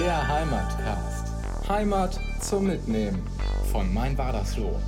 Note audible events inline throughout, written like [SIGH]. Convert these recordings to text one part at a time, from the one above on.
Der Heimatcast. Heimat zum Mitnehmen von Mein Badersloh.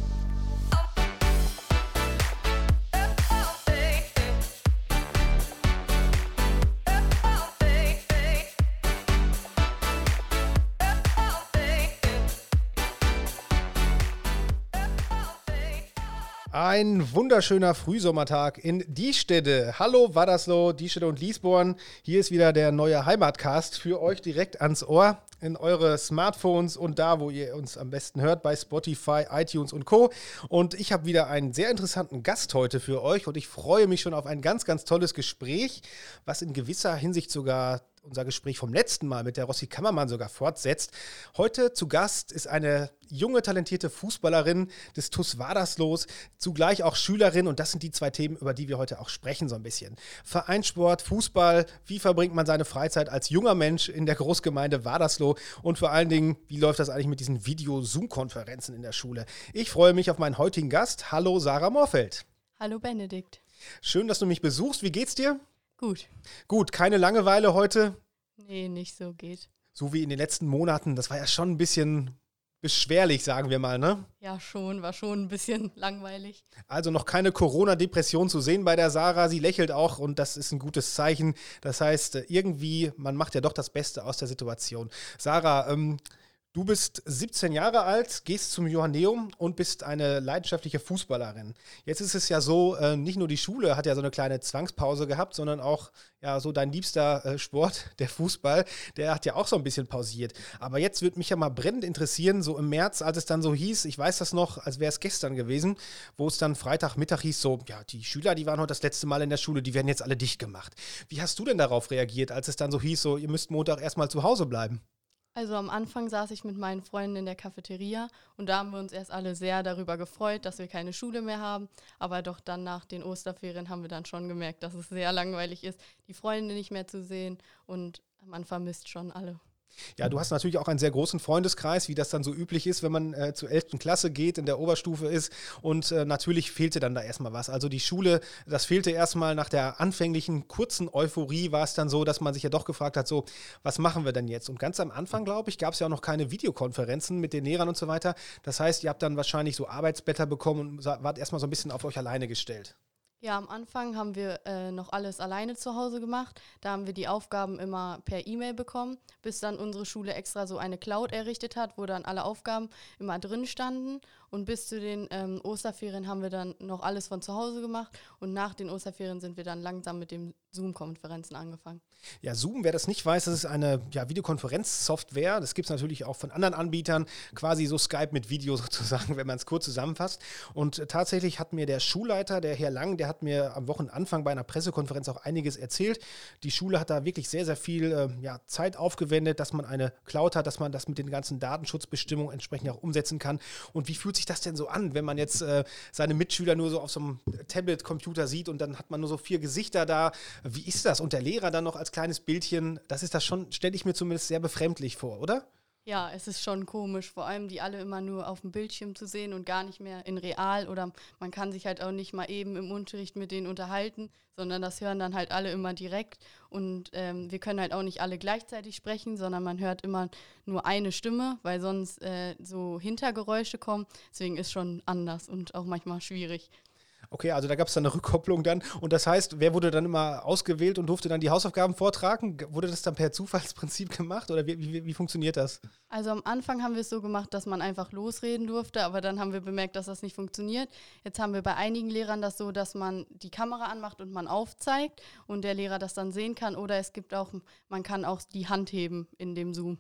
Ein wunderschöner Frühsommertag in Diestede. Hallo Wadersloh, Diestede und Liesborn. Hier ist wieder der neue Heimatcast für euch direkt ans Ohr in eure Smartphones und da, wo ihr uns am besten hört, bei Spotify, iTunes und Co. Und ich habe wieder einen sehr interessanten Gast heute für euch und ich freue mich schon auf ein ganz, ganz tolles Gespräch, was in gewisser Hinsicht sogar unser Gespräch vom letzten Mal mit der Rossi Kammermann sogar fortsetzt. Heute zu Gast ist eine junge, talentierte Fußballerin des TUS Waderslos, zugleich auch Schülerin und das sind die zwei Themen, über die wir heute auch sprechen so ein bisschen. Vereinssport, Fußball, wie verbringt man seine Freizeit als junger Mensch in der Großgemeinde Wadersloh und vor allen Dingen, wie läuft das eigentlich mit diesen Video-Zoom-Konferenzen in der Schule? Ich freue mich auf meinen heutigen Gast. Hallo Sarah Morfeld. Hallo Benedikt. Schön, dass du mich besuchst. Wie geht's dir? Gut. Gut, keine Langeweile heute. Nee, nicht so geht. So wie in den letzten Monaten. Das war ja schon ein bisschen beschwerlich, sagen wir mal, ne? Ja, schon, war schon ein bisschen [LAUGHS] langweilig. Also noch keine Corona-Depression zu sehen bei der Sarah. Sie lächelt auch und das ist ein gutes Zeichen. Das heißt, irgendwie, man macht ja doch das Beste aus der Situation. Sarah, ähm, Du bist 17 Jahre alt, gehst zum Johanneum und bist eine leidenschaftliche Fußballerin. Jetzt ist es ja so, äh, nicht nur die Schule hat ja so eine kleine Zwangspause gehabt, sondern auch ja so dein liebster äh, Sport, [LAUGHS] der Fußball, der hat ja auch so ein bisschen pausiert. Aber jetzt würde mich ja mal brennend interessieren, so im März, als es dann so hieß, ich weiß das noch, als wäre es gestern gewesen, wo es dann Freitagmittag hieß, so, ja, die Schüler, die waren heute das letzte Mal in der Schule, die werden jetzt alle dicht gemacht. Wie hast du denn darauf reagiert, als es dann so hieß, so, ihr müsst Montag erstmal zu Hause bleiben? Also am Anfang saß ich mit meinen Freunden in der Cafeteria und da haben wir uns erst alle sehr darüber gefreut, dass wir keine Schule mehr haben. Aber doch dann nach den Osterferien haben wir dann schon gemerkt, dass es sehr langweilig ist, die Freunde nicht mehr zu sehen und man vermisst schon alle. Ja, du hast natürlich auch einen sehr großen Freundeskreis, wie das dann so üblich ist, wenn man äh, zur 11. Klasse geht, in der Oberstufe ist. Und äh, natürlich fehlte dann da erstmal was. Also die Schule, das fehlte erstmal nach der anfänglichen kurzen Euphorie, war es dann so, dass man sich ja doch gefragt hat, so, was machen wir denn jetzt? Und ganz am Anfang, glaube ich, gab es ja auch noch keine Videokonferenzen mit den Lehrern und so weiter. Das heißt, ihr habt dann wahrscheinlich so Arbeitsblätter bekommen und wart erstmal so ein bisschen auf euch alleine gestellt. Ja, am Anfang haben wir äh, noch alles alleine zu Hause gemacht. Da haben wir die Aufgaben immer per E-Mail bekommen, bis dann unsere Schule extra so eine Cloud errichtet hat, wo dann alle Aufgaben immer drin standen. Und bis zu den ähm, Osterferien haben wir dann noch alles von zu Hause gemacht. Und nach den Osterferien sind wir dann langsam mit den Zoom-Konferenzen angefangen. Ja, Zoom, wer das nicht weiß, das ist eine ja, Videokonferenzsoftware. Das gibt es natürlich auch von anderen Anbietern. Quasi so Skype mit Video [LAUGHS] sozusagen, wenn man es kurz zusammenfasst. Und äh, tatsächlich hat mir der Schulleiter, der Herr Lang, der hat mir am Wochenanfang bei einer Pressekonferenz auch einiges erzählt. Die Schule hat da wirklich sehr, sehr viel äh, ja, Zeit aufgewendet, dass man eine Cloud hat, dass man das mit den ganzen Datenschutzbestimmungen entsprechend auch umsetzen kann. Und wie fühlt sich das denn so an, wenn man jetzt äh, seine Mitschüler nur so auf so einem Tablet-Computer sieht und dann hat man nur so vier Gesichter da? Wie ist das? Und der Lehrer dann noch als kleines Bildchen, das ist das schon, stelle ich mir zumindest sehr befremdlich vor, oder? Ja, es ist schon komisch, vor allem die alle immer nur auf dem Bildschirm zu sehen und gar nicht mehr in real oder man kann sich halt auch nicht mal eben im Unterricht mit denen unterhalten, sondern das hören dann halt alle immer direkt und ähm, wir können halt auch nicht alle gleichzeitig sprechen, sondern man hört immer nur eine Stimme, weil sonst äh, so Hintergeräusche kommen. Deswegen ist schon anders und auch manchmal schwierig. Okay, also da gab es dann eine Rückkopplung dann. Und das heißt, wer wurde dann immer ausgewählt und durfte dann die Hausaufgaben vortragen? Wurde das dann per Zufallsprinzip [LAUGHS] gemacht oder wie, wie, wie funktioniert das? Also am Anfang haben wir es so gemacht, dass man einfach losreden durfte, aber dann haben wir bemerkt, dass das nicht funktioniert. Jetzt haben wir bei einigen Lehrern das so, dass man die Kamera anmacht und man aufzeigt und der Lehrer das dann sehen kann. Oder es gibt auch, man kann auch die Hand heben in dem Zoom.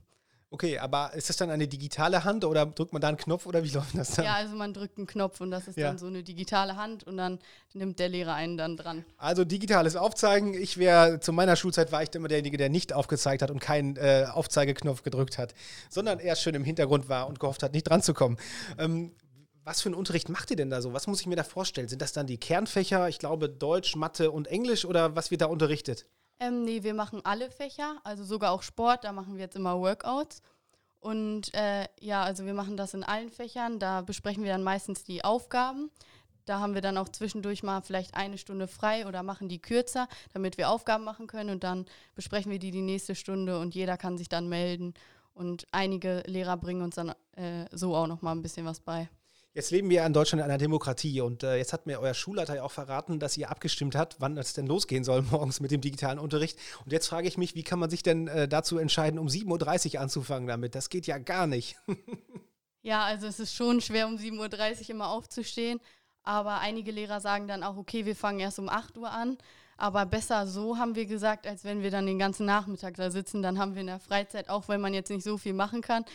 Okay, aber ist das dann eine digitale Hand oder drückt man da einen Knopf oder wie [LAUGHS] läuft das dann? Ja, also man drückt einen Knopf und das ist ja. dann so eine digitale Hand und dann nimmt der Lehrer einen dann dran. Also digitales Aufzeigen. Ich wäre, zu meiner Schulzeit war ich immer derjenige, der nicht aufgezeigt hat und keinen äh, Aufzeigeknopf gedrückt hat, sondern eher schön im Hintergrund war und gehofft hat, nicht dran zu kommen. Ähm, was für einen Unterricht macht ihr denn da so? Was muss ich mir da vorstellen? Sind das dann die Kernfächer, ich glaube Deutsch, Mathe und Englisch oder was wird da unterrichtet? Ähm, nee, wir machen alle Fächer, also sogar auch Sport, da machen wir jetzt immer Workouts. Und äh, ja, also wir machen das in allen Fächern, da besprechen wir dann meistens die Aufgaben. Da haben wir dann auch zwischendurch mal vielleicht eine Stunde frei oder machen die kürzer, damit wir Aufgaben machen können und dann besprechen wir die die nächste Stunde und jeder kann sich dann melden Und einige Lehrer bringen uns dann äh, so auch noch mal ein bisschen was bei. Jetzt leben wir in Deutschland in einer Demokratie und äh, jetzt hat mir euer Schulleiter ja auch verraten, dass ihr abgestimmt habt, wann es denn losgehen soll [LAUGHS] morgens mit dem digitalen Unterricht. Und jetzt frage ich mich, wie kann man sich denn äh, dazu entscheiden, um 7.30 Uhr anzufangen damit? Das geht ja gar nicht. [LAUGHS] ja, also es ist schon schwer, um 7.30 Uhr immer aufzustehen. Aber einige Lehrer sagen dann auch, okay, wir fangen erst um 8 Uhr an. Aber besser so, haben wir gesagt, als wenn wir dann den ganzen Nachmittag da sitzen. Dann haben wir in der Freizeit, auch wenn man jetzt nicht so viel machen kann,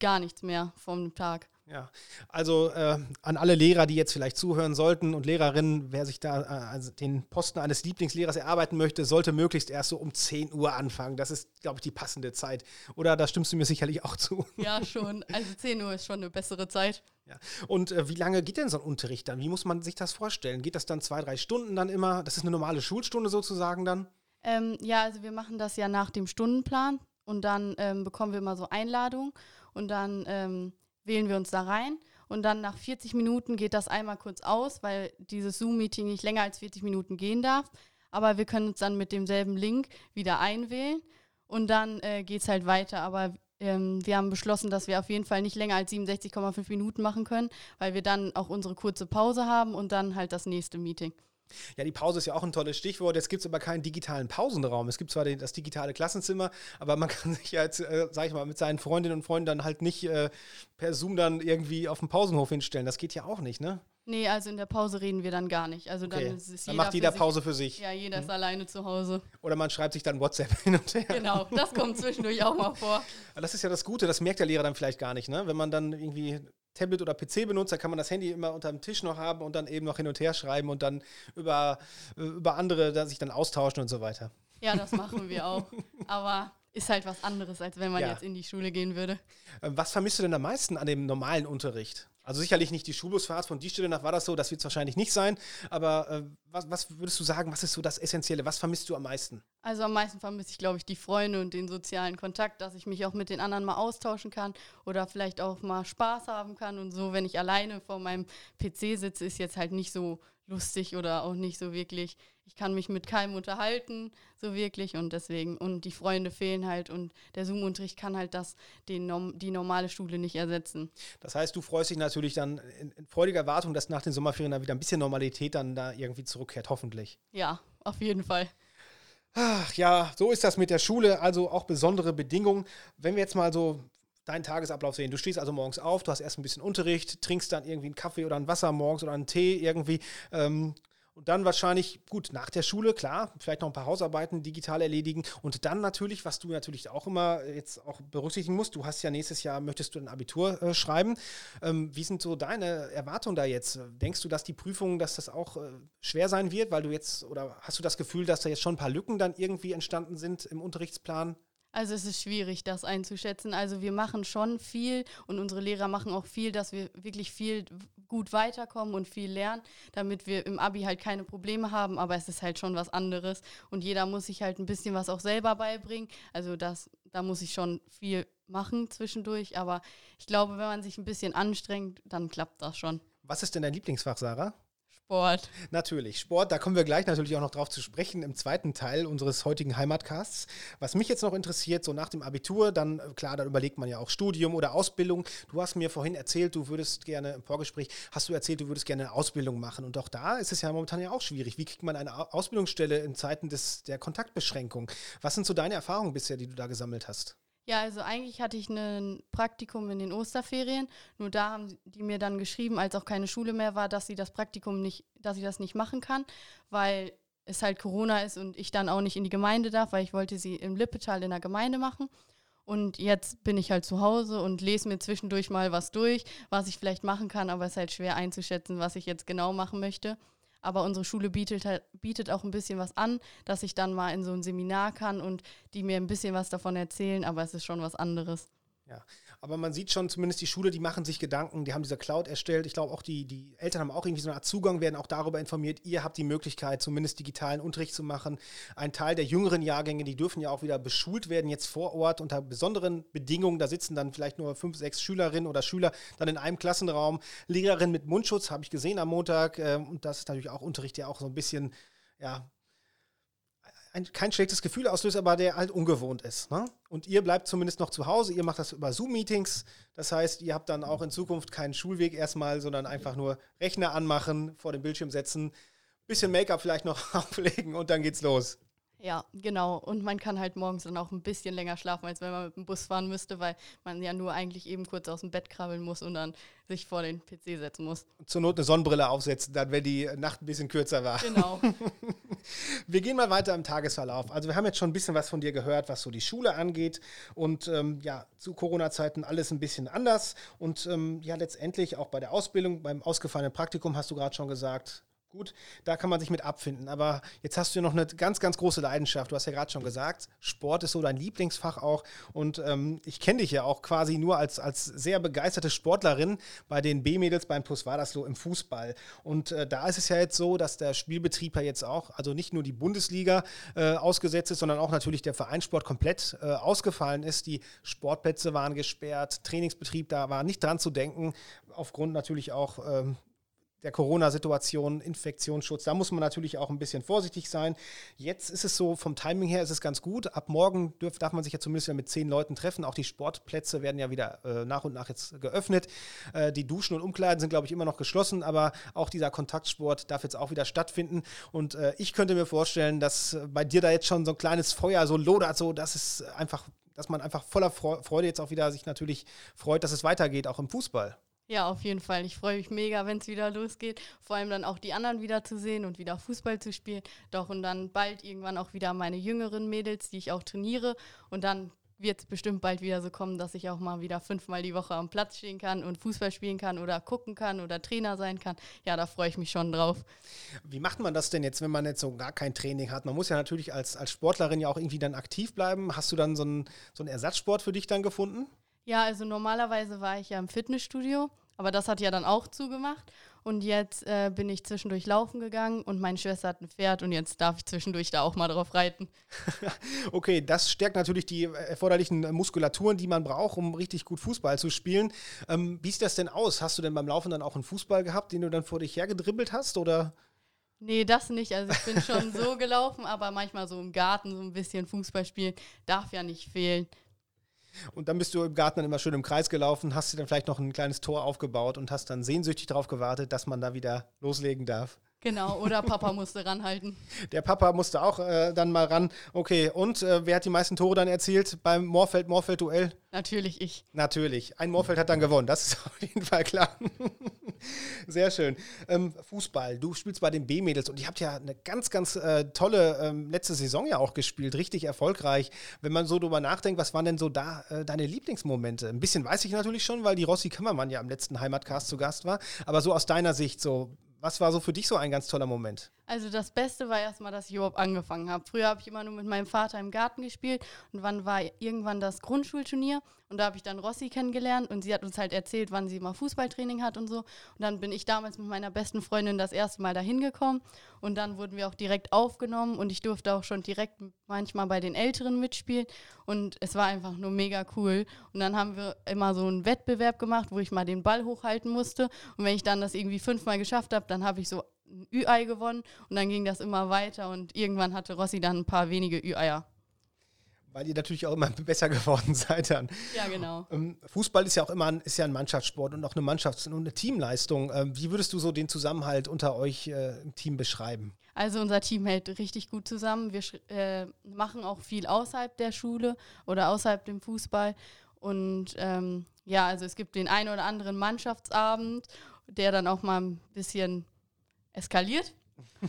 gar nichts mehr vom Tag. Ja, also äh, an alle Lehrer, die jetzt vielleicht zuhören sollten und Lehrerinnen, wer sich da äh, also den Posten eines Lieblingslehrers erarbeiten möchte, sollte möglichst erst so um 10 Uhr anfangen. Das ist, glaube ich, die passende Zeit. Oder da stimmst du mir sicherlich auch zu. Ja, schon. Also 10 Uhr ist schon eine bessere Zeit. Ja. Und äh, wie lange geht denn so ein Unterricht dann? Wie muss man sich das vorstellen? Geht das dann zwei, drei Stunden dann immer? Das ist eine normale Schulstunde sozusagen dann? Ähm, ja, also wir machen das ja nach dem Stundenplan und dann ähm, bekommen wir immer so Einladungen und dann ähm, wählen wir uns da rein und dann nach 40 Minuten geht das einmal kurz aus, weil dieses Zoom-Meeting nicht länger als 40 Minuten gehen darf. Aber wir können uns dann mit demselben Link wieder einwählen und dann äh, geht es halt weiter. Aber ähm, wir haben beschlossen, dass wir auf jeden Fall nicht länger als 67,5 Minuten machen können, weil wir dann auch unsere kurze Pause haben und dann halt das nächste Meeting. Ja, die Pause ist ja auch ein tolles Stichwort. Jetzt gibt es aber keinen digitalen Pausenraum. Es gibt zwar den, das digitale Klassenzimmer, aber man [LAUGHS] kann sich ja jetzt, äh, sag ich mal, mit seinen Freundinnen und Freunden dann halt nicht äh, per Zoom dann irgendwie auf dem Pausenhof hinstellen. Das geht ja auch nicht, ne? Nee, also in der Pause reden wir dann gar nicht. Also dann, okay. dann macht jeder für Pause für sich. Ja, jeder ist mhm. alleine zu Hause. Oder man schreibt sich dann WhatsApp [LAUGHS] hin und her. Genau, das kommt zwischendurch auch mal vor. [LAUGHS] Das ist ja das Gute, das merkt der Lehrer dann vielleicht gar nicht, ne? Wenn man dann irgendwie Tablet oder PC benutzt, dann kann man das Handy immer unter dem Tisch noch haben und dann eben noch hin und her schreiben und dann über, über andere da sich dann austauschen und so weiter. Ja, das machen wir auch. Aber ist halt was anderes, als wenn man ja. jetzt in die Schule gehen würde. Ähm, was vermisst du denn am meisten an dem normalen Unterricht? Also sicherlich nicht die Schulbusfahrt von die Stelle nach war das so, das wird es wahrscheinlich nicht sein. Aber äh, was, was, würdest du sagen, was ist so das Essentielle? Was vermisst du am meisten? Also am meisten vermisse ich, glaube ich, die Freunde und den sozialen Kontakt, dass ich mich auch mit den anderen mal austauschen kann oder vielleicht auch mal Spaß haben kann. Und so, wenn ich alleine vor meinem PC sitze, ist jetzt halt nicht so lustig oder auch nicht so wirklich. Ich kann mich mit keinem unterhalten, so wirklich. Und deswegen, und die Freunde fehlen halt und der Zoom-Unterricht kann halt das, den, die normale Schule nicht ersetzen. Das heißt, du freust dich natürlich dann in, in freudiger Erwartung, dass nach den Sommerferien dann wieder ein bisschen Normalität dann da irgendwie zurückkehrt, hoffentlich. Ja, auf jeden Fall. Ach ja, so ist das mit der Schule, also auch besondere Bedingungen. Wenn wir jetzt mal so deinen Tagesablauf sehen. Du stehst also morgens auf, du hast erst ein bisschen Unterricht, trinkst dann irgendwie einen Kaffee oder ein Wasser morgens oder einen Tee irgendwie. Ähm, und dann wahrscheinlich, gut, nach der Schule, klar, vielleicht noch ein paar Hausarbeiten digital erledigen. Und dann natürlich, was du natürlich auch immer jetzt auch berücksichtigen musst, du hast ja nächstes Jahr, möchtest du ein Abitur äh, schreiben. Ähm, wie sind so deine Erwartungen da jetzt? Denkst du, dass die Prüfungen, dass das auch äh, schwer sein wird, weil du jetzt, oder hast du das Gefühl, dass da jetzt schon ein paar Lücken dann irgendwie entstanden sind im Unterrichtsplan? Also es ist schwierig, das einzuschätzen. Also wir machen schon viel und unsere Lehrer machen auch viel, dass wir wirklich viel gut weiterkommen und viel lernen, damit wir im Abi halt keine Probleme haben. Aber es ist halt schon was anderes und jeder muss sich halt ein bisschen was auch selber beibringen. Also das, da muss ich schon viel machen zwischendurch. Aber ich glaube, wenn man sich ein bisschen anstrengt, dann klappt das schon. Was ist denn dein Lieblingsfach, Sarah? Sport. Natürlich, Sport, da kommen wir gleich natürlich auch noch drauf zu sprechen im zweiten Teil unseres heutigen Heimatcasts. Was mich jetzt noch interessiert, so nach dem Abitur, dann äh, klar, dann überlegt man ja auch Studium oder Ausbildung. Du hast mir vorhin erzählt, du würdest gerne im Vorgespräch, hast du erzählt, du würdest gerne eine Ausbildung machen. Und auch da ist es ja momentan ja auch schwierig. Wie kriegt man eine Ausbildungsstelle in Zeiten des, der Kontaktbeschränkung? Was sind so deine Erfahrungen bisher, die du da gesammelt hast? Ja, also eigentlich hatte ich ein Praktikum in den Osterferien. Nur da haben die mir dann geschrieben, als auch keine Schule mehr war, dass sie das Praktikum nicht, dass sie das nicht machen kann, weil es halt Corona ist und ich dann auch nicht in die Gemeinde darf, weil ich wollte sie im Lippetal in der Gemeinde machen. Und jetzt bin ich halt zu Hause und lese mir zwischendurch mal was durch, was ich vielleicht machen kann, aber es ist halt schwer einzuschätzen, was ich jetzt genau machen möchte. Aber unsere Schule bietet, halt, bietet auch ein bisschen was an, dass ich dann mal in so ein Seminar kann und die mir ein bisschen was davon erzählen, aber es ist schon was anderes. Ja, aber man sieht schon, zumindest die Schule, die machen sich Gedanken, die haben diese Cloud erstellt. Ich glaube auch, die, die Eltern haben auch irgendwie so eine Art Zugang, werden auch darüber informiert, ihr habt die Möglichkeit, zumindest digitalen Unterricht zu machen. Ein Teil der jüngeren Jahrgänge, die dürfen ja auch wieder beschult werden, jetzt vor Ort unter besonderen Bedingungen. Da sitzen dann vielleicht nur fünf, sechs Schülerinnen oder Schüler dann in einem Klassenraum. Lehrerin mit Mundschutz habe ich gesehen am Montag. Ähm, und das ist natürlich auch Unterricht, der auch so ein bisschen, ja, ein, kein schlechtes Gefühl auslöst, aber der halt ungewohnt ist. Ne? Und ihr bleibt zumindest noch zu Hause, ihr macht das über Zoom-Meetings. Das heißt, ihr habt dann auch in Zukunft keinen Schulweg erstmal, sondern einfach nur Rechner anmachen, vor dem Bildschirm setzen, bisschen Make-up vielleicht noch [LAUGHS] auflegen und dann geht's los. Ja, genau. Und man kann halt morgens dann auch ein bisschen länger schlafen, als wenn man mit dem Bus fahren müsste, weil man ja nur eigentlich eben kurz aus dem Bett krabbeln muss und dann sich vor den PC setzen muss. Zur Not eine Sonnenbrille aufsetzen, dann wenn die Nacht ein bisschen kürzer war. Genau. [LAUGHS] wir gehen mal weiter im Tagesverlauf. Also wir haben jetzt schon ein bisschen was von dir gehört, was so die Schule angeht. Und ähm, ja, zu Corona-Zeiten alles ein bisschen anders. Und ähm, ja, letztendlich auch bei der Ausbildung, beim ausgefallenen Praktikum hast du gerade schon gesagt, Gut, da kann man sich mit abfinden. Aber jetzt hast du ja noch eine ganz, ganz große Leidenschaft. Du hast ja gerade schon gesagt, Sport ist so dein Lieblingsfach auch. Und ähm, ich kenne dich ja auch quasi nur als, als sehr begeisterte Sportlerin bei den B-Mädels beim Plus Wadersloh im Fußball. Und äh, da ist es ja jetzt so, dass der Spielbetrieb ja jetzt auch, also nicht nur die Bundesliga äh, ausgesetzt ist, sondern auch natürlich der Vereinssport komplett äh, ausgefallen ist. Die Sportplätze waren gesperrt, Trainingsbetrieb, da war nicht dran zu denken, aufgrund natürlich auch ähm, der Corona-Situation, Infektionsschutz, da muss man natürlich auch ein bisschen vorsichtig sein. Jetzt ist es so, vom Timing her ist es ganz gut. Ab morgen dürf, darf man sich ja zumindest mit zehn Leuten treffen. Auch die Sportplätze werden ja wieder äh, nach und nach jetzt geöffnet. Äh, die Duschen und Umkleiden sind, glaube ich, immer noch geschlossen, aber auch dieser Kontaktsport darf jetzt auch wieder stattfinden. Und äh, ich könnte mir vorstellen, dass bei dir da jetzt schon so ein kleines Feuer so lodert, so dass es einfach dass man einfach voller Freude jetzt auch wieder sich natürlich freut, dass es weitergeht, auch im Fußball. Ja, auf jeden Fall. Ich freue mich mega, wenn es wieder losgeht. Vor allem dann auch die anderen wieder zu sehen und wieder Fußball zu spielen. Doch und dann bald irgendwann auch wieder meine jüngeren Mädels, die ich auch trainiere. Und dann wird es bestimmt bald wieder so kommen, dass ich auch mal wieder fünfmal die Woche am Platz stehen kann und Fußball spielen kann oder gucken kann oder Trainer sein kann. Ja, da freue ich mich schon drauf. Wie macht man das denn jetzt, wenn man jetzt so gar kein Training hat? Man muss ja natürlich als, als Sportlerin ja auch irgendwie dann aktiv bleiben. Hast du dann so einen, so einen Ersatzsport für dich dann gefunden? Ja, also normalerweise war ich ja im Fitnessstudio, aber das hat ja dann auch zugemacht. Und jetzt äh, bin ich zwischendurch laufen gegangen und meine Schwester hat ein Pferd und jetzt darf ich zwischendurch da auch mal drauf reiten. [LAUGHS] okay, das stärkt natürlich die erforderlichen Muskulaturen, die man braucht, um richtig gut Fußball zu spielen. Ähm, wie sieht das denn aus? Hast du denn beim Laufen dann auch einen Fußball gehabt, den du dann vor dich hergedribbelt hast? Oder? Nee, das nicht. Also ich bin schon so [LAUGHS] gelaufen, aber manchmal so im Garten so ein bisschen Fußball spielen darf ja nicht fehlen. Und dann bist du im Garten dann immer schön im Kreis gelaufen, hast dir dann vielleicht noch ein kleines Tor aufgebaut und hast dann sehnsüchtig darauf gewartet, dass man da wieder loslegen darf. Genau, oder Papa musste ranhalten. [LAUGHS] Der Papa musste auch äh, dann mal ran. Okay, und äh, wer hat die meisten Tore dann erzielt beim Morfeld-Morfeld-Duell? Natürlich ich. Natürlich. Ein Morfeld hat dann gewonnen, das ist [LAUGHS] auf jeden Fall klar. [LAUGHS] Sehr schön. Ähm, Fußball, du spielst bei den B-Mädels und ihr habt ja eine ganz, ganz äh, tolle ähm, letzte Saison ja auch gespielt, richtig erfolgreich. Wenn man so drüber nachdenkt, was waren denn so da äh, deine Lieblingsmomente? Ein bisschen weiß ich natürlich schon, weil die Rossi Kammermann ja am letzten Heimatcast zu Gast war, aber so aus deiner Sicht so, was war so für dich so ein ganz toller Moment? Also das Beste war erstmal, dass ich überhaupt angefangen habe. Früher habe ich immer nur mit meinem Vater im Garten gespielt und wann war irgendwann das Grundschulturnier und da habe ich dann Rossi kennengelernt und sie hat uns halt erzählt, wann sie mal Fußballtraining hat und so. Und dann bin ich damals mit meiner besten Freundin das erste Mal dahin gekommen und dann wurden wir auch direkt aufgenommen und ich durfte auch schon direkt manchmal bei den Älteren mitspielen und es war einfach nur mega cool. Und dann haben wir immer so einen Wettbewerb gemacht, wo ich mal den Ball hochhalten musste und wenn ich dann das irgendwie fünfmal geschafft habe, dann habe ich so ein Ü-Ei gewonnen und dann ging das immer weiter und irgendwann hatte Rossi dann ein paar wenige Ü-Eier. Weil ihr natürlich auch immer [LAUGHS] besser geworden seid dann. Ja, genau. Ähm, Fußball ist ja auch immer ein, ist ja ein Mannschaftssport und auch eine Mannschafts- und eine Teamleistung. Ähm, wie würdest du so den Zusammenhalt unter euch äh, im Team beschreiben? Also unser Team hält richtig gut zusammen. Wir äh, machen auch viel außerhalb der Schule oder außerhalb dem Fußball. Und ähm, ja, also es gibt den einen oder anderen Mannschaftsabend, der dann auch mal ein bisschen eskaliert.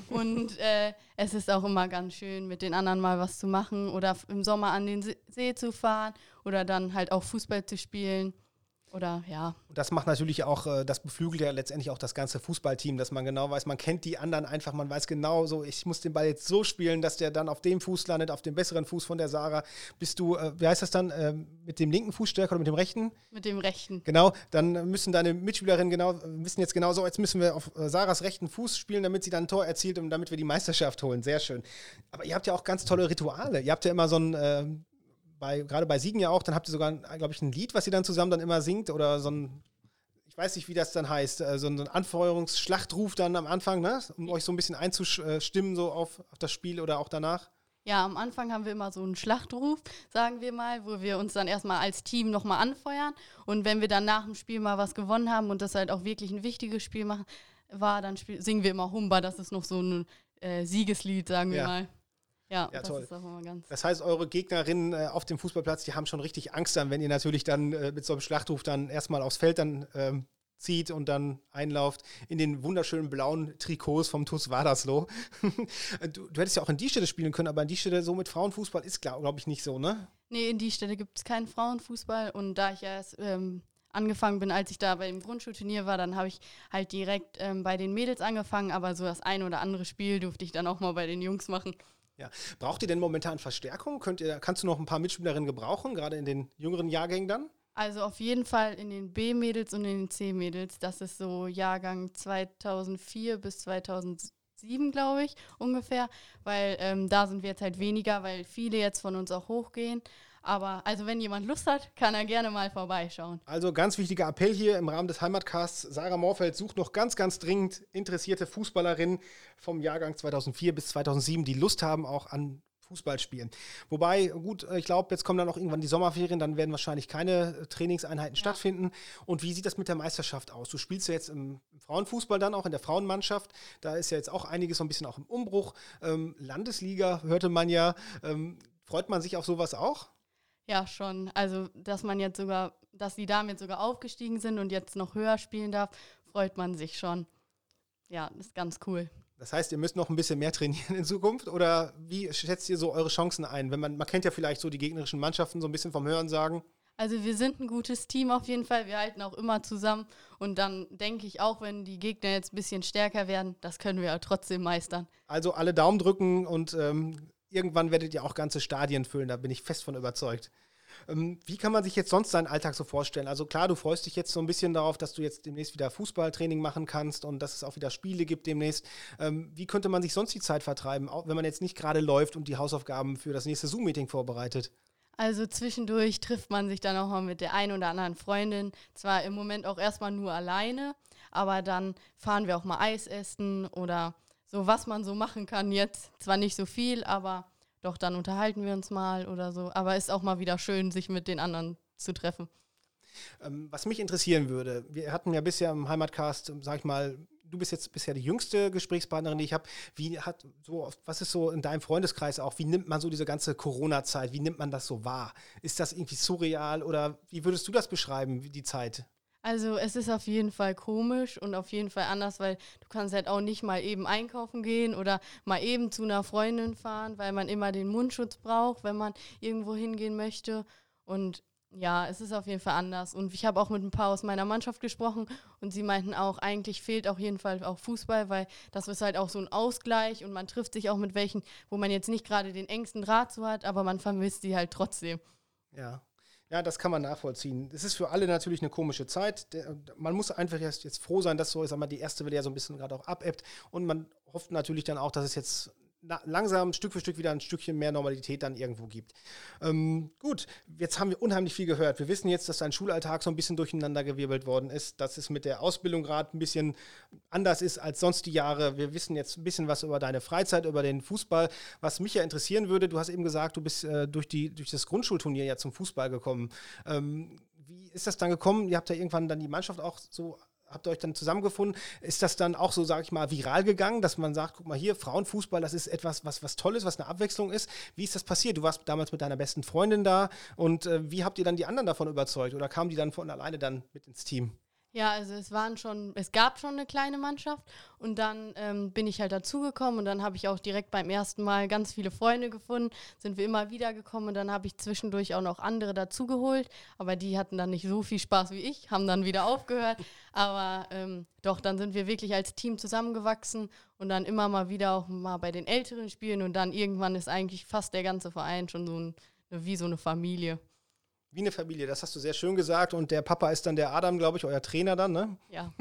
Und äh, es ist auch immer ganz schön, mit den anderen mal was zu machen oder im Sommer an den See zu fahren oder dann halt auch Fußball zu spielen. Oder ja. Und das macht natürlich auch, äh, das beflügelt ja letztendlich auch das ganze Fußballteam, dass man genau weiß, man kennt die anderen einfach, man weiß genau so, ich muss den Ball jetzt so spielen, dass der dann auf dem Fuß landet, auf dem besseren Fuß von der Sarah. Bist du, äh, wie heißt das dann, äh, mit dem linken Fuß stärker oder mit dem rechten? Mit dem rechten. Genau, dann müssen deine Mitspielerinnen genau, wissen jetzt genau so, jetzt müssen wir auf äh, Sarahs rechten Fuß spielen, damit sie dann ein Tor erzielt und damit wir die Meisterschaft holen. Sehr schön. Aber ihr habt ja auch ganz tolle Rituale. Ihr habt ja immer so ein äh, bei, gerade bei Siegen ja auch, dann habt ihr sogar, glaube ich, ein Lied, was ihr dann zusammen dann immer singt oder so ein, ich weiß nicht, wie das dann heißt, äh, so ein Anfeuerungsschlachtruf dann am Anfang, ne? um euch so ein bisschen einzustimmen so auf, auf das Spiel oder auch danach. Ja, am Anfang haben wir immer so einen Schlachtruf, sagen wir mal, wo wir uns dann erstmal als Team nochmal anfeuern. Und wenn wir dann nach dem Spiel mal was gewonnen haben und das halt auch wirklich ein wichtiges Spiel machen, war, dann singen wir immer Humba. Das ist noch so ein äh, Siegeslied, sagen wir Ja. mal. Ja, Ja, das toll. ist auch immer ganz. Das heißt, eure Gegnerinnen äh, auf dem Fußballplatz, die haben schon richtig Angst dann, wenn ihr natürlich dann äh, mit so einem Schlachtruf dann erstmal aufs Feld dann ähm, zieht und dann einlauft in den wunderschönen blauen Trikots vom TuS Wadersloh. [LAUGHS] du, du hättest ja auch in die Städte spielen können, aber in die Städte so mit Frauenfußball ist, glaube glaub ich, nicht so, ne? Nee, in die Städte gibt es keinen Frauenfußball. Und da ich ja erst ähm, angefangen bin, als ich da bei dem Grundschulturnier war, dann habe ich halt direkt ähm, bei den Mädels angefangen. Aber so das ein oder andere Spiel durfte ich dann auch mal bei den Jungs machen. Ja. Braucht ihr denn momentan Verstärkung? Könnt ihr, kannst du noch ein paar Mitspielerinnen gebrauchen, gerade in den jüngeren Jahrgängen dann? Also auf jeden Fall in den B-Mädels und in den C-Mädels. Das ist so Jahrgang 2004 bis 2007, glaube ich, ungefähr. Weil ähm, da sind wir jetzt halt weniger, weil viele jetzt von uns auch hochgehen. Aber also wenn jemand Lust hat, kann er gerne mal vorbeischauen. Also ganz wichtiger Appell hier im Rahmen des Heimatcasts. Sarah Morfeld sucht noch ganz, ganz dringend interessierte Fußballerinnen vom Jahrgang 2004 bis 2007, die Lust haben auch an Fußballspielen. Wobei, gut, ich glaube, jetzt kommen dann auch irgendwann die Sommerferien, dann werden wahrscheinlich keine äh, Trainingseinheiten stattfinden. Und wie sieht das mit der Meisterschaft aus? Du spielst ja jetzt im Frauenfußball dann auch in der Frauenmannschaft. Da ist ja jetzt auch einiges so ein bisschen auch im Umbruch. Ähm, Landesliga hörte man ja. Ähm, freut man sich auf sowas auch? Ja, schon. Also, dass man jetzt sogar, dass die Damen jetzt sogar aufgestiegen sind und jetzt noch höher spielen darf, freut man sich schon. Ja, ist ganz cool. Das heißt, ihr müsst noch ein bisschen mehr trainieren in Zukunft oder wie schätzt ihr so eure Chancen ein? Wenn man, man kennt ja vielleicht so die gegnerischen Mannschaften so ein bisschen vom Hören sagen. Also wir sind ein gutes Team auf jeden Fall. Wir halten auch immer zusammen. Und dann denke ich auch, wenn die Gegner jetzt ein bisschen stärker werden, das können wir ja trotzdem meistern. Also alle Daumen drücken und ähm, irgendwann werdet ihr auch ganze Stadien füllen, da bin ich fest von überzeugt. Ähm, wie kann man sich jetzt sonst seinen Alltag so vorstellen? Also klar, du freust dich jetzt so ein bisschen darauf, dass du jetzt demnächst wieder Fußballtraining machen kannst und dass es auch wieder Spiele gibt demnächst. Ähm, wie könnte man sich sonst die Zeit vertreiben, auch wenn man jetzt nicht gerade läuft und die Hausaufgaben für das nächste Zoom-Meeting vorbereitet? Also zwischendurch trifft man sich dann auch mal mit der einen oder anderen Freundin. Zwar im Moment auch erstmal nur alleine, aber dann fahren wir auch mal Eis essen oder so, was man so machen kann jetzt. Zwar nicht so viel, aber doch, dann unterhalten wir uns mal oder so. Aber ist auch mal wieder schön, sich mit den anderen zu treffen. Ähm, was mich interessieren würde, wir hatten ja bisher im Heimatcast, ähm, sag ich mal, du bist jetzt bisher die jüngste Gesprächspartnerin, die ich habe. Wie hat so, was ist so in deinem Freundeskreis auch? Wie nimmt man so diese ganze Corona-Zeit? Wie nimmt man das so wahr? Ist das irgendwie surreal oder wie würdest du das beschreiben, die Zeit? Also es ist auf jeden Fall komisch und auf jeden Fall anders, weil du kannst halt auch nicht mal eben einkaufen gehen oder mal eben zu einer Freundin fahren, weil man immer den Mundschutz braucht, wenn man irgendwo hingehen möchte. Und ja, es ist auf jeden Fall anders. Und ich habe auch mit ein paar aus meiner Mannschaft gesprochen und sie meinten auch, eigentlich fehlt auf jeden Fall auch Fußball, weil das ist halt auch so ein Ausgleich und man trifft sich auch mit welchen, wo man jetzt nicht gerade den engsten Draht zu hat, aber man vermisst sie halt trotzdem. Ja. Ja, das kann man nachvollziehen. Es ist für alle natürlich eine komische Zeit. Man muss einfach jetzt froh sein, dass so, sag mal, die erste Welle ja so ein bisschen gerade auch abebbt. Und man hofft natürlich dann auch, dass es jetzt langsam Stück für Stück wieder ein Stückchen mehr Normalität dann irgendwo gibt. Ähm, gut, jetzt haben wir unheimlich viel gehört. Wir wissen jetzt, dass dein Schulalltag so ein bisschen durcheinandergewirbelt worden ist, dass es mit der Ausbildung gerade ein bisschen anders ist als sonst die Jahre. Wir wissen jetzt ein bisschen was über deine Freizeit, über den Fußball. Was mich ja interessieren würde, du hast eben gesagt, du bist äh, durch, die, durch das Grundschulturnier ja zum Fußball gekommen. Ähm, wie ist das dann gekommen? Ihr habt ja irgendwann dann die Mannschaft auch so habt ihr euch dann zusammengefunden? Ist das dann auch so, sage ich mal, viral gegangen, dass man sagt, guck mal hier, Frauenfußball, das ist etwas, was, was Tolles, was eine Abwechslung ist? Wie ist das passiert? Du warst damals mit deiner besten Freundin da und äh, wie habt ihr dann die anderen davon überzeugt oder kamen die dann von alleine dann mit ins Team? Ja, also es waren schon, es gab schon eine kleine Mannschaft und dann ähm, bin ich halt dazugekommen und dann habe ich auch direkt beim ersten Mal ganz viele Freunde gefunden, sind wir immer wieder gekommen und dann habe ich zwischendurch auch noch andere dazugeholt, aber die hatten dann nicht so viel Spaß wie ich, haben dann wieder aufgehört, aber ähm, doch, dann sind wir wirklich als Team zusammengewachsen und dann immer mal wieder auch mal bei den Älteren spielen und dann irgendwann ist eigentlich fast der ganze Verein schon so ein, wie so eine Familie. Wie eine Familie, das hast du sehr schön gesagt. Und der Papa ist dann der Adam, glaube ich, euer Trainer dann, ne? Ja.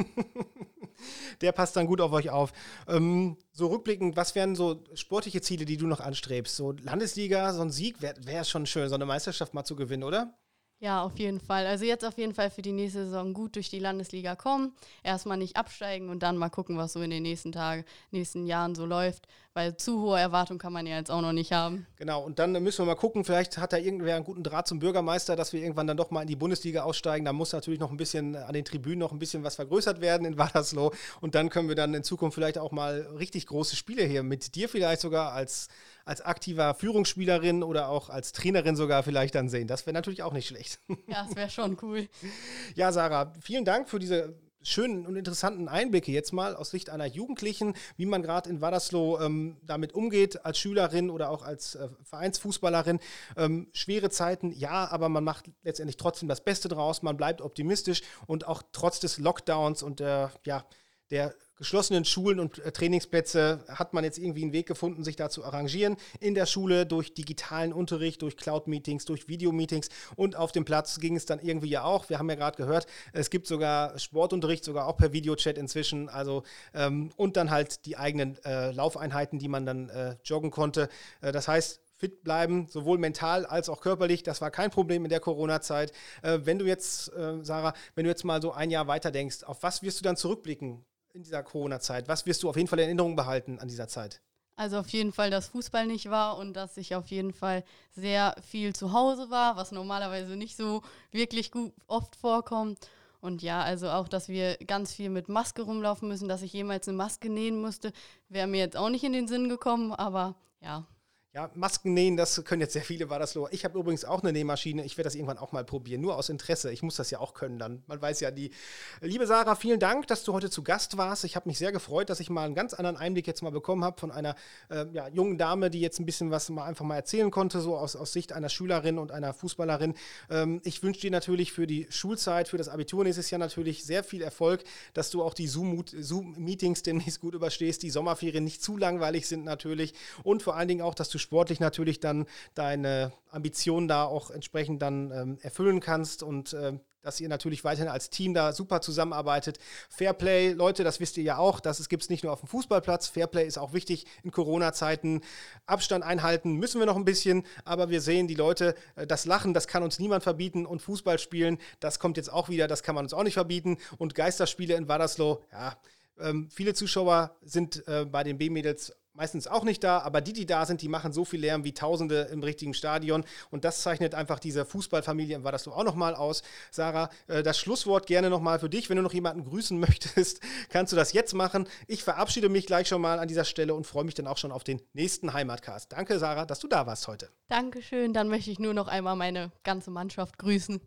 [LAUGHS] der passt dann gut auf euch auf. Ähm, so rückblickend, was wären so sportliche Ziele, die du noch anstrebst? So Landesliga, so ein Sieg wäre wär schon schön, so eine Meisterschaft mal zu gewinnen, oder? Ja, auf jeden Fall. Also jetzt auf jeden Fall für die nächste Saison gut durch die Landesliga kommen. Erstmal nicht absteigen und dann mal gucken, was so in den nächsten Tagen, nächsten Jahren so läuft. Weil zu hohe Erwartungen kann man ja jetzt auch noch nicht haben. Genau, und dann müssen wir mal gucken, vielleicht hat da irgendwer einen guten Draht zum Bürgermeister, dass wir irgendwann dann doch mal in die Bundesliga aussteigen. Da muss natürlich noch ein bisschen an den Tribünen noch ein bisschen was vergrößert werden in Wadersloh. Und dann können wir dann in Zukunft vielleicht auch mal richtig große Spiele hier mit dir vielleicht sogar als als aktiver Führungsspielerin oder auch als Trainerin sogar vielleicht dann sehen. Das wäre natürlich auch nicht schlecht. Ja, das wäre schon cool. [LAUGHS] ja, Sarah, vielen Dank für diese schönen und interessanten Einblicke jetzt mal aus Sicht einer Jugendlichen, wie man gerade in Wadersloh ähm, damit umgeht als Schülerin oder auch als äh, Vereinsfußballerin. Ähm, schwere Zeiten, ja, aber man macht letztendlich trotzdem das Beste draus, man bleibt optimistisch und auch trotz des Lockdowns und der, ja, der geschlossenen Schulen und äh, Trainingsplätze hat man jetzt irgendwie einen Weg gefunden, sich da zu arrangieren. In der Schule durch digitalen Unterricht, durch Cloud-Meetings, durch Videomeetings und auf dem Platz ging es dann irgendwie ja auch. Wir haben ja gerade gehört, es gibt sogar Sportunterricht, sogar auch per Videochat inzwischen. Also ähm, und dann halt die eigenen äh, Laufeinheiten, die man dann äh, joggen konnte. Äh, das heißt, fit bleiben, sowohl mental als auch körperlich. Das war kein Problem in der Corona-Zeit. Äh, wenn du jetzt, äh, Sarah, wenn du jetzt mal so ein Jahr weiter denkst, auf was wirst du dann zurückblicken? In dieser Corona-Zeit? Was wirst du auf jeden Fall in Erinnerung behalten an dieser Zeit? Also auf jeden Fall, dass Fußball nicht war und dass ich auf jeden Fall sehr viel zu Hause war, was normalerweise nicht so wirklich gut oft vorkommt. Und ja, also auch, dass wir ganz viel mit Maske rumlaufen müssen, dass ich jemals eine Maske nähen musste, wäre mir jetzt auch nicht in den Sinn gekommen, aber ja. Ja, Masken nähen, das können jetzt sehr viele, war das nur. Ich habe übrigens auch eine Nähmaschine. Ich werde das irgendwann auch mal probieren, nur aus Interesse. Ich muss das ja auch können dann. Man weiß ja die. Liebe Sarah, vielen Dank, dass du heute zu Gast warst. Ich habe mich sehr gefreut, dass ich mal einen ganz anderen Einblick jetzt mal bekommen habe von einer äh, ja, jungen Dame, die jetzt ein bisschen was mal einfach mal erzählen konnte, so aus, aus Sicht einer Schülerin und einer Fußballerin. Ähm, ich wünsche dir natürlich für die Schulzeit, für das Abitur nächstes Jahr natürlich sehr viel Erfolg, dass du auch die Zoom-Meetings Zoom demnächst gut überstehst, die Sommerferien nicht zu langweilig sind natürlich und vor allen Dingen auch, dass du sportlich natürlich dann deine Ambitionen da auch entsprechend dann ähm, erfüllen kannst und äh, dass ihr natürlich weiterhin als Team da super zusammenarbeitet. Fairplay, Leute, das wisst ihr ja auch, das gibt es nicht nur auf dem Fußballplatz. Fairplay ist auch wichtig in Corona-Zeiten. Abstand einhalten müssen wir noch ein bisschen, aber wir sehen die Leute, äh, das Lachen, das kann uns niemand verbieten und Fußball spielen, das kommt jetzt auch wieder, das kann man uns auch nicht verbieten. Und Geisterspiele in Wadersloh, ja, ähm, viele Zuschauer sind äh, bei den B-Mädels meistens auch nicht da, aber die, die da sind, die machen so viel Lärm wie Tausende im richtigen Stadion und das zeichnet einfach diese Fußballfamilie war das so auch nochmal aus. Sarah, äh, das Schlusswort gerne nochmal für dich. Wenn du noch jemanden grüßen [LAUGHS] möchtest, kannst du das jetzt machen. Ich verabschiede mich gleich schon mal an dieser Stelle und freue mich dann auch schon auf den nächsten Heimatcast. Danke, Sarah, dass du da warst heute. Dankeschön. Dann möchte ich nur noch einmal meine ganze Mannschaft grüßen.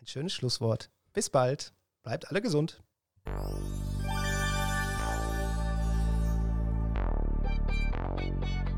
Ein schönes Schlusswort. Bis bald. Bleibt alle gesund. Música